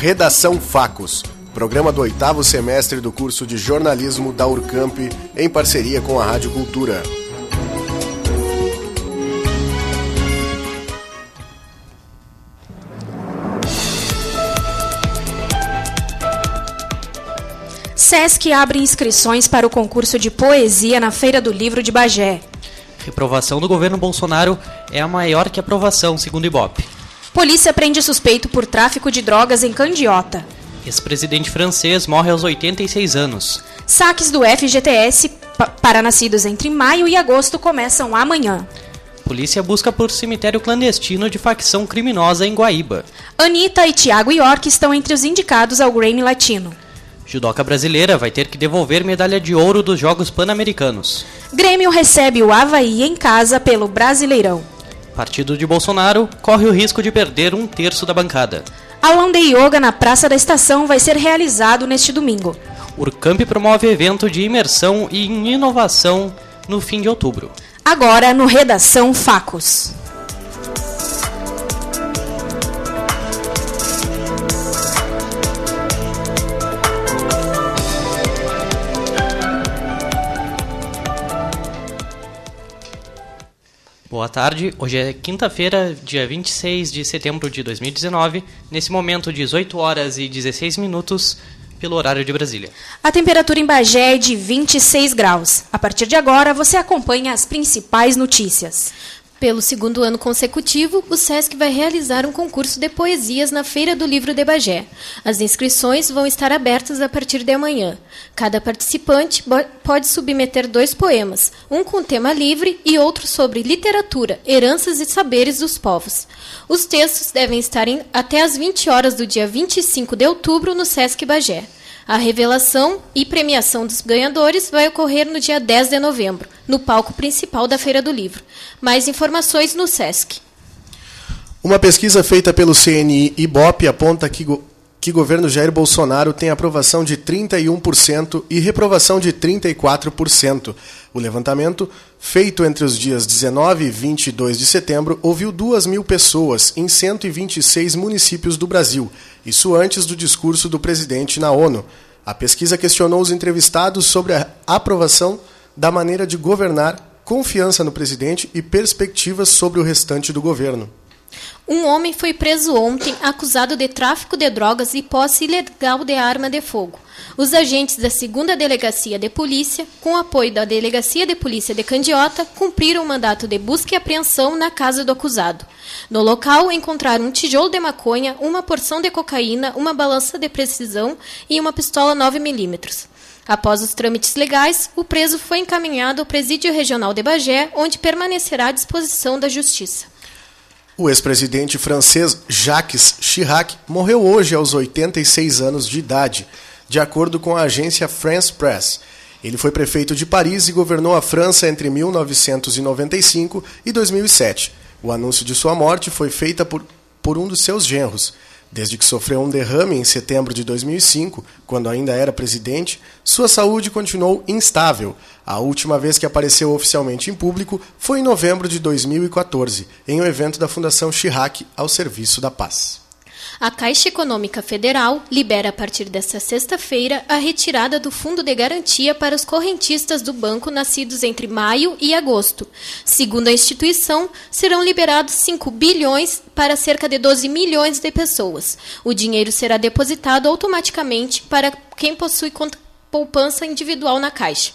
Redação Facos, programa do oitavo semestre do curso de jornalismo da Urcamp, em parceria com a Rádio Cultura. SESC abre inscrições para o concurso de poesia na Feira do Livro de Bagé. Reprovação do governo Bolsonaro é a maior que aprovação, segundo Ibope. Polícia prende suspeito por tráfico de drogas em Candiota. Ex-presidente francês morre aos 86 anos. Saques do FGTS para nascidos entre maio e agosto começam amanhã. Polícia busca por cemitério clandestino de facção criminosa em Guaíba. Anitta e Tiago York estão entre os indicados ao Grammy Latino. Judoca brasileira vai ter que devolver medalha de ouro dos Jogos Pan-Americanos. Grêmio recebe o Havaí em casa pelo Brasileirão. Partido de Bolsonaro corre o risco de perder um terço da bancada. Aulão de Yoga na Praça da Estação vai ser realizado neste domingo. Urcamp promove evento de imersão e inovação no fim de outubro. Agora no Redação Facos. Boa tarde, hoje é quinta-feira, dia 26 de setembro de 2019, nesse momento 18 horas e 16 minutos pelo horário de Brasília. A temperatura em Bagé é de 26 graus. A partir de agora, você acompanha as principais notícias. Pelo segundo ano consecutivo, o SESC vai realizar um concurso de poesias na Feira do Livro de Bagé. As inscrições vão estar abertas a partir de amanhã. Cada participante pode submeter dois poemas, um com tema livre e outro sobre literatura, heranças e saberes dos povos. Os textos devem estar em, até às 20 horas do dia 25 de outubro no SESC Bagé. A revelação e premiação dos ganhadores vai ocorrer no dia 10 de novembro, no palco principal da Feira do Livro. Mais informações no SESC. Uma pesquisa feita pelo CNI Ibope aponta que, que governo Jair Bolsonaro tem aprovação de 31% e reprovação de 34%. O levantamento, feito entre os dias 19 e 22 de setembro, ouviu 2 mil pessoas em 126 municípios do Brasil, isso antes do discurso do presidente na ONU. A pesquisa questionou os entrevistados sobre a aprovação da maneira de governar confiança no presidente e perspectivas sobre o restante do governo. Um homem foi preso ontem acusado de tráfico de drogas e posse ilegal de arma de fogo. Os agentes da 2 Delegacia de Polícia, com apoio da Delegacia de Polícia de Candiota, cumpriram o mandato de busca e apreensão na casa do acusado. No local, encontraram um tijolo de maconha, uma porção de cocaína, uma balança de precisão e uma pistola 9mm. Após os trâmites legais, o preso foi encaminhado ao Presídio Regional de Bagé, onde permanecerá à disposição da Justiça. O ex-presidente francês Jacques Chirac morreu hoje aos 86 anos de idade, de acordo com a agência France Press. Ele foi prefeito de Paris e governou a França entre 1995 e 2007. O anúncio de sua morte foi feita por, por um dos seus genros. Desde que sofreu um derrame em setembro de 2005, quando ainda era presidente, sua saúde continuou instável. A última vez que apareceu oficialmente em público foi em novembro de 2014, em um evento da Fundação Chirac ao serviço da paz. A Caixa Econômica Federal libera a partir desta sexta-feira a retirada do fundo de garantia para os correntistas do banco nascidos entre maio e agosto. Segundo a instituição, serão liberados 5 bilhões para cerca de 12 milhões de pessoas. O dinheiro será depositado automaticamente para quem possui conta poupança individual na Caixa.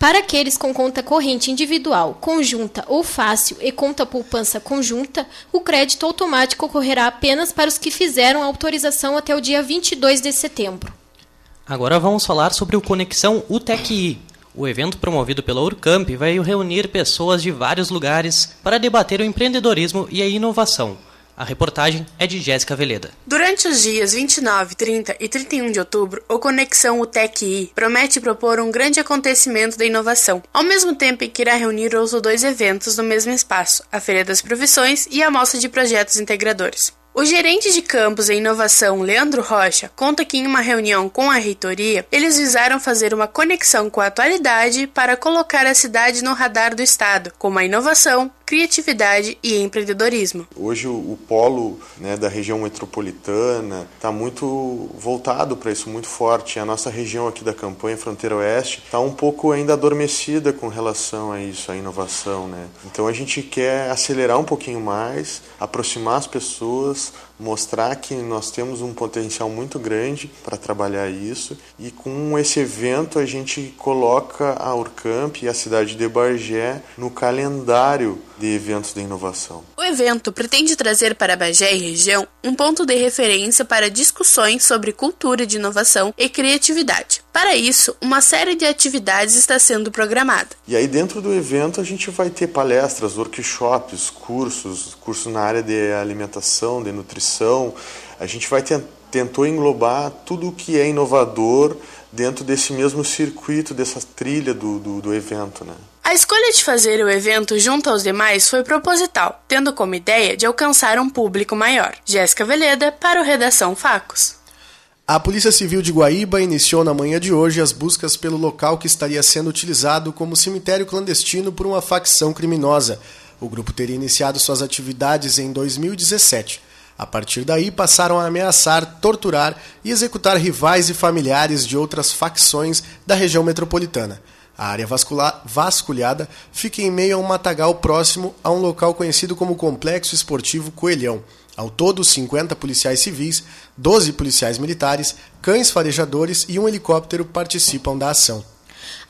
Para aqueles com conta corrente individual, conjunta ou fácil e conta poupança conjunta, o crédito automático ocorrerá apenas para os que fizeram a autorização até o dia 22 de setembro. Agora vamos falar sobre o Conexão UTECI. O evento promovido pela Urcamp vai reunir pessoas de vários lugares para debater o empreendedorismo e a inovação. A reportagem é de Jéssica Veleda. Durante os dias 29, 30 e 31 de outubro, o Conexão UTEC-I promete propor um grande acontecimento da inovação, ao mesmo tempo em que irá reunir os dois eventos no mesmo espaço, a Feira das Profissões e a Mostra de Projetos Integradores. O gerente de campus e inovação, Leandro Rocha, conta que em uma reunião com a reitoria, eles visaram fazer uma conexão com a atualidade para colocar a cidade no radar do Estado, como a inovação, criatividade e empreendedorismo. Hoje o, polo né, da região metropolitana está muito voltado para isso, muito forte. A nossa região aqui da campanha, Fronteira Oeste, está um pouco ainda adormecida com relação a isso, a inovação. Né? Então a gente quer acelerar um pouquinho mais, aproximar as pessoas, mostrar que nós temos um potencial muito grande para trabalhar isso e com esse evento a gente coloca a Urcamp e a cidade de Bagé no calendário de eventos de inovação. O evento pretende trazer para Bagé e região um ponto de referência para discussões sobre cultura de inovação e criatividade. Para isso, uma série de atividades está sendo programada. E aí dentro do evento a gente vai ter palestras, workshops, cursos, cursos na área de alimentação, de nutrição. A gente vai tentou englobar tudo o que é inovador dentro desse mesmo circuito, dessa trilha do, do, do evento, né? A escolha de fazer o evento junto aos demais foi proposital, tendo como ideia de alcançar um público maior. Jéssica Veleda, para o Redação Facos. A Polícia Civil de Guaíba iniciou na manhã de hoje as buscas pelo local que estaria sendo utilizado como cemitério clandestino por uma facção criminosa. O grupo teria iniciado suas atividades em 2017. A partir daí, passaram a ameaçar, torturar e executar rivais e familiares de outras facções da região metropolitana. A área vasculhada fica em meio a um matagal próximo a um local conhecido como Complexo Esportivo Coelhão. Ao todo, 50 policiais civis, 12 policiais militares, cães farejadores e um helicóptero participam da ação.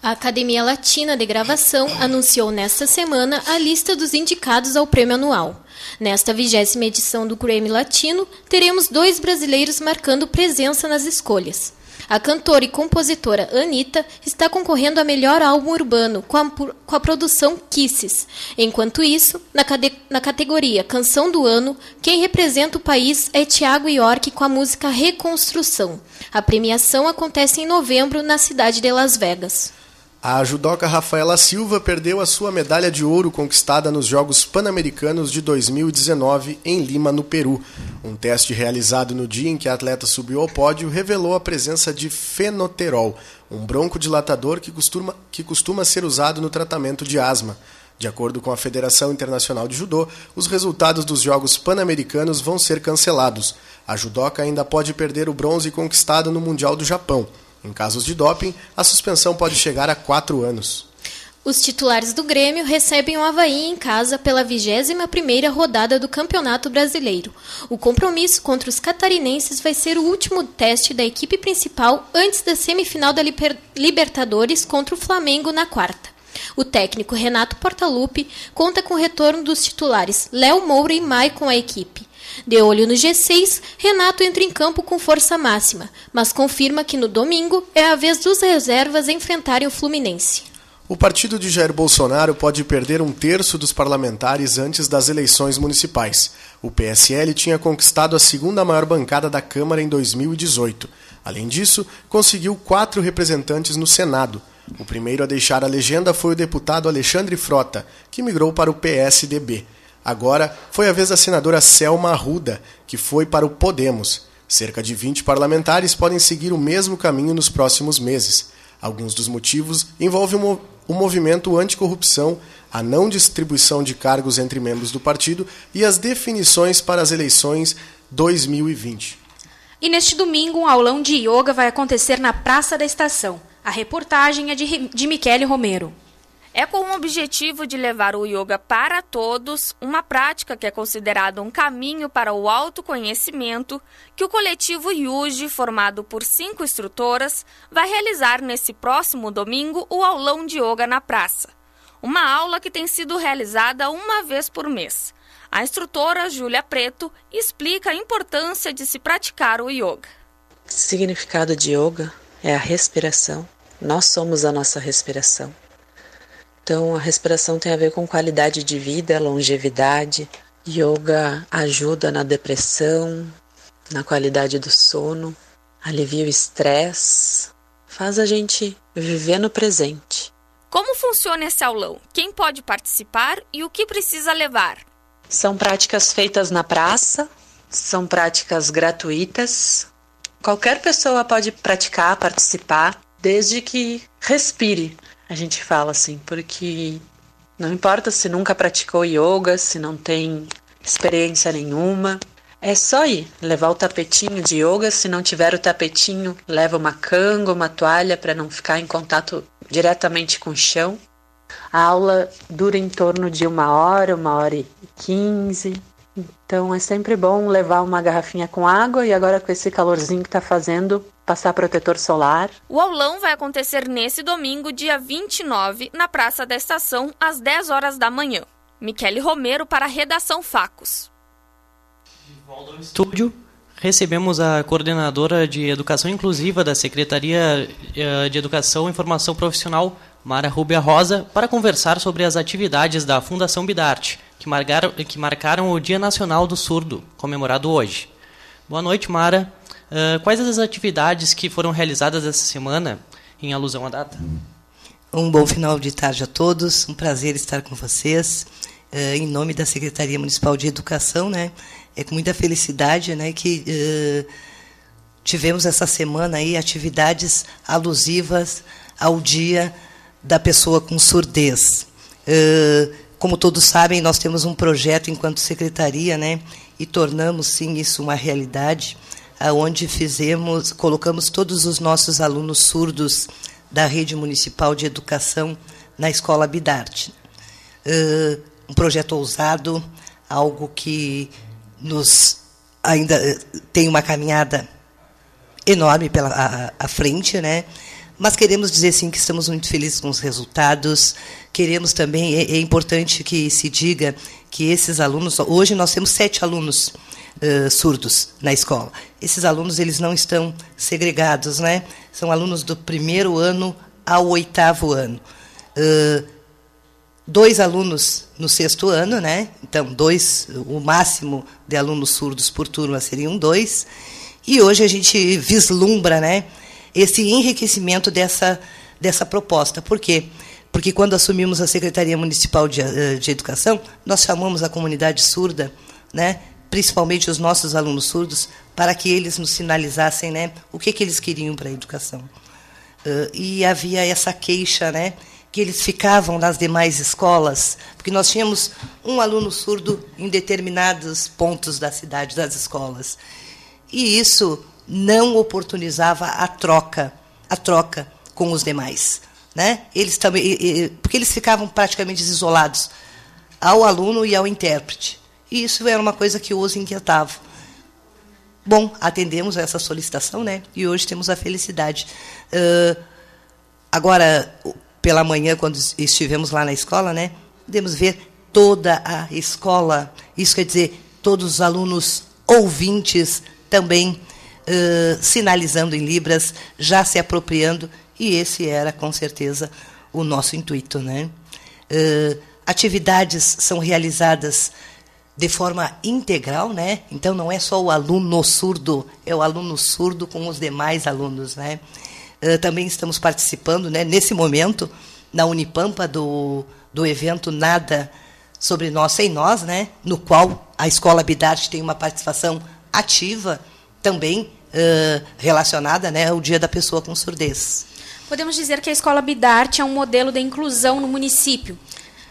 A Academia Latina de Gravação anunciou nesta semana a lista dos indicados ao prêmio anual. Nesta vigésima edição do Grammy Latino, teremos dois brasileiros marcando presença nas escolhas. A cantora e compositora Anitta está concorrendo a melhor álbum urbano com a, com a produção Kisses. Enquanto isso, na, na, categoria Canção do Ano, quem representa o país é Tiago York com a música Reconstrução. A premiação acontece em novembro na cidade de Las Vegas. A judoca Rafaela Silva perdeu a sua medalha de ouro conquistada nos Jogos Pan-Americanos de 2019 em Lima, no Peru. Um teste realizado no dia em que a atleta subiu ao pódio revelou a presença de fenoterol, um broncodilatador que costuma, que costuma ser usado no tratamento de asma. De acordo com a Federação Internacional de Judô, os resultados dos Jogos Pan-Americanos vão ser cancelados. A judoca ainda pode perder o bronze conquistado no Mundial do Japão. Em casos de doping, a suspensão pode chegar a quatro anos. Os titulares do Grêmio recebem o Havaí em casa pela 21ª rodada do Campeonato Brasileiro. O compromisso contra os catarinenses vai ser o último teste da equipe principal antes da semifinal da Libertadores contra o Flamengo na quarta. O técnico Renato Portaluppi conta com o retorno dos titulares Léo Moura e Maicon à equipe. De olho no G6, Renato entra em campo com força máxima, mas confirma que no domingo é a vez dos reservas enfrentarem o Fluminense. O partido de Jair Bolsonaro pode perder um terço dos parlamentares antes das eleições municipais. O PSL tinha conquistado a segunda maior bancada da Câmara em 2018. Além disso, conseguiu quatro representantes no Senado. O primeiro a deixar a legenda foi o deputado Alexandre Frota, que migrou para o PSDB. Agora foi a vez da senadora Selma Arruda, que foi para o Podemos. Cerca de 20 parlamentares podem seguir o mesmo caminho nos próximos meses. Alguns dos motivos envolvem o movimento anticorrupção, a não distribuição de cargos entre membros do partido e as definições para as eleições 2020. E neste domingo, um aulão de yoga vai acontecer na Praça da Estação. A reportagem é de, de Michele Romero. É com o objetivo de levar o yoga para todos, uma prática que é considerada um caminho para o autoconhecimento, que o coletivo Yuji, formado por cinco instrutoras, vai realizar nesse próximo domingo o aulão de yoga na praça. Uma aula que tem sido realizada uma vez por mês. A instrutora Júlia Preto explica a importância de se praticar o yoga. O significado de yoga é a respiração. Nós somos a nossa respiração. Então, a respiração tem a ver com qualidade de vida, longevidade. Yoga ajuda na depressão, na qualidade do sono, alivia o estresse, faz a gente viver no presente. Como funciona esse aulão? Quem pode participar e o que precisa levar? São práticas feitas na praça, são práticas gratuitas. Qualquer pessoa pode praticar, participar, desde que respire a gente fala assim, porque Não importa se nunca praticou yoga, se não tem experiência nenhuma. É só ir, levar o tapetinho de yoga. Se não tiver o tapetinho, leva uma canga, uma toalha para não ficar em contato diretamente com o chão. A aula dura em torno de uma hora, uma hora e quinze. Então é sempre bom levar uma garrafinha com água e agora com esse calorzinho que está fazendo, passar protetor solar. O aulão vai acontecer nesse domingo, dia 29, na Praça da Estação, às 10 horas da manhã. Michele Romero para a Redação Facos. De volta ao estúdio, recebemos a coordenadora de Educação Inclusiva da Secretaria eh, de Educação e Formação Profissional, Mara Rubia Rosa, para conversar sobre as atividades da Fundação Bidarte que marcaram, que marcaram o Dia Nacional do Surdo, comemorado hoje. Boa noite, Mara. Uh, quais as atividades que foram realizadas essa semana em alusão à data? Um bom final de tarde a todos. Um prazer estar com vocês. Uh, em nome da Secretaria Municipal de Educação, né? É com muita felicidade, né, que uh, tivemos essa semana aí atividades alusivas ao Dia da Pessoa com Surdez. Como todos sabem, nós temos um projeto enquanto secretaria, né, e tornamos sim isso uma realidade, aonde fizemos, colocamos todos os nossos alunos surdos da rede municipal de educação na escola Bidarte. Uh, um projeto ousado, algo que nos ainda tem uma caminhada enorme pela à, à frente, né? Mas queremos dizer sim que estamos muito felizes com os resultados. Queremos também, é, é importante que se diga que esses alunos, hoje nós temos sete alunos uh, surdos na escola. Esses alunos eles não estão segregados, né? São alunos do primeiro ano ao oitavo ano. Uh, dois alunos no sexto ano, né? Então, dois, o máximo de alunos surdos por turma seriam dois. E hoje a gente vislumbra, né? esse enriquecimento dessa, dessa proposta. Por quê? Porque quando assumimos a Secretaria Municipal de, de Educação, nós chamamos a comunidade surda, né, principalmente os nossos alunos surdos, para que eles nos sinalizassem né, o que, que eles queriam para a educação. Uh, e havia essa queixa, né, que eles ficavam nas demais escolas, porque nós tínhamos um aluno surdo em determinados pontos da cidade, das escolas. E isso não oportunizava a troca, a troca com os demais, né? Eles também, porque eles ficavam praticamente isolados ao aluno e ao intérprete. E isso era uma coisa que os inquietava. Bom, atendemos a essa solicitação, né? E hoje temos a felicidade. Uh, agora, pela manhã, quando estivemos lá na escola, né? Podemos ver toda a escola. Isso quer dizer, todos os alunos ouvintes também sinalizando em Libras, já se apropriando, e esse era, com certeza, o nosso intuito. Né? Uh, atividades são realizadas de forma integral, né? Então não é só o aluno surdo, é o aluno surdo com os demais alunos, né? Uh, também estamos participando, né? Nesse momento na Unipampa do do evento Nada sobre nós sem nós, né? No qual a Escola Bidarte tem uma participação ativa também uh, relacionada né, ao Dia da Pessoa com Surdez. Podemos dizer que a Escola Bidarte é um modelo de inclusão no município.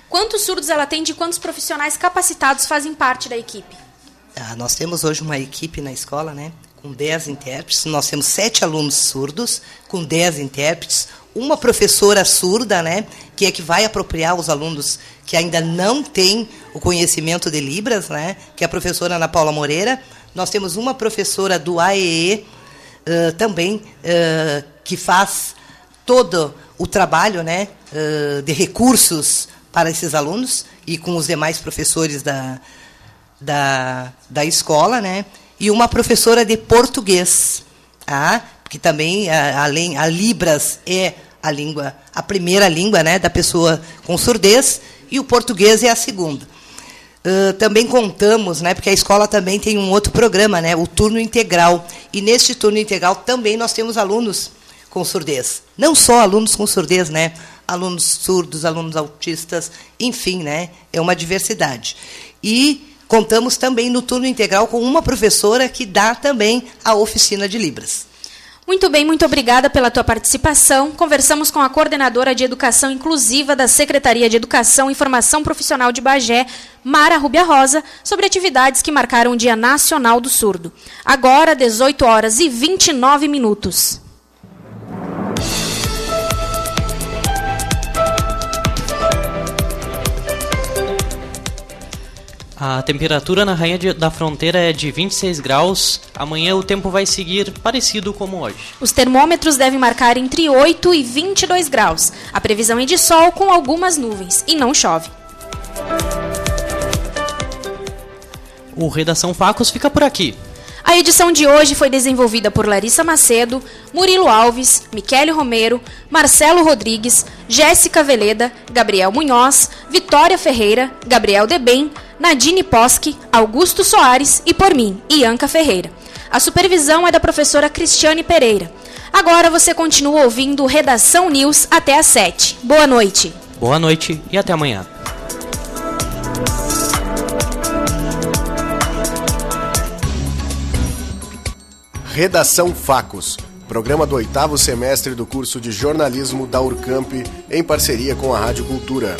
Quantos surdos ela tem e quantos profissionais capacitados fazem parte da equipe? Ah, nós temos hoje uma equipe na escola, né, com 10 intérpretes. Nós temos sete alunos surdos, com 10 intérpretes, uma professora surda, né, que é que vai apropriar os alunos que ainda não têm o conhecimento de Libras, né, que é a professora Ana Paula Moreira, nós temos uma professora do AEE uh, também uh, que faz todo o trabalho né, uh, de recursos para esses alunos e com os demais professores da, da, da escola, né? E uma professora de português, tá? que também, além, a Libras é a língua, a primeira língua né, da pessoa com surdez, e o português é a segunda. Uh, também contamos, né, porque a escola também tem um outro programa, né, o turno integral. E neste turno integral também nós temos alunos com surdez. Não só alunos com surdez, né, alunos surdos, alunos autistas, enfim, né, é uma diversidade. E contamos também no turno integral com uma professora que dá também a oficina de Libras. Muito bem, muito obrigada pela tua participação. Conversamos com a coordenadora de Educação Inclusiva da Secretaria de Educação e Formação Profissional de Bagé, Mara Rubia Rosa, sobre atividades que marcaram o Dia Nacional do Surdo. Agora, 18 horas e 29 minutos. A temperatura na Rainha da Fronteira é de 26 graus. Amanhã o tempo vai seguir parecido como hoje. Os termômetros devem marcar entre 8 e 22 graus. A previsão é de sol com algumas nuvens e não chove. O Redação Facos fica por aqui. A edição de hoje foi desenvolvida por Larissa Macedo, Murilo Alves, Michele Romero, Marcelo Rodrigues, Jéssica Veleda, Gabriel Munhoz, Vitória Ferreira, Gabriel Debem, Nadine Posque, Augusto Soares e por mim, Ianca Ferreira. A supervisão é da professora Cristiane Pereira. Agora você continua ouvindo Redação News até às 7. Boa noite. Boa noite e até amanhã. Redação Facos, programa do oitavo semestre do curso de jornalismo da Urcamp, em parceria com a Rádio Cultura.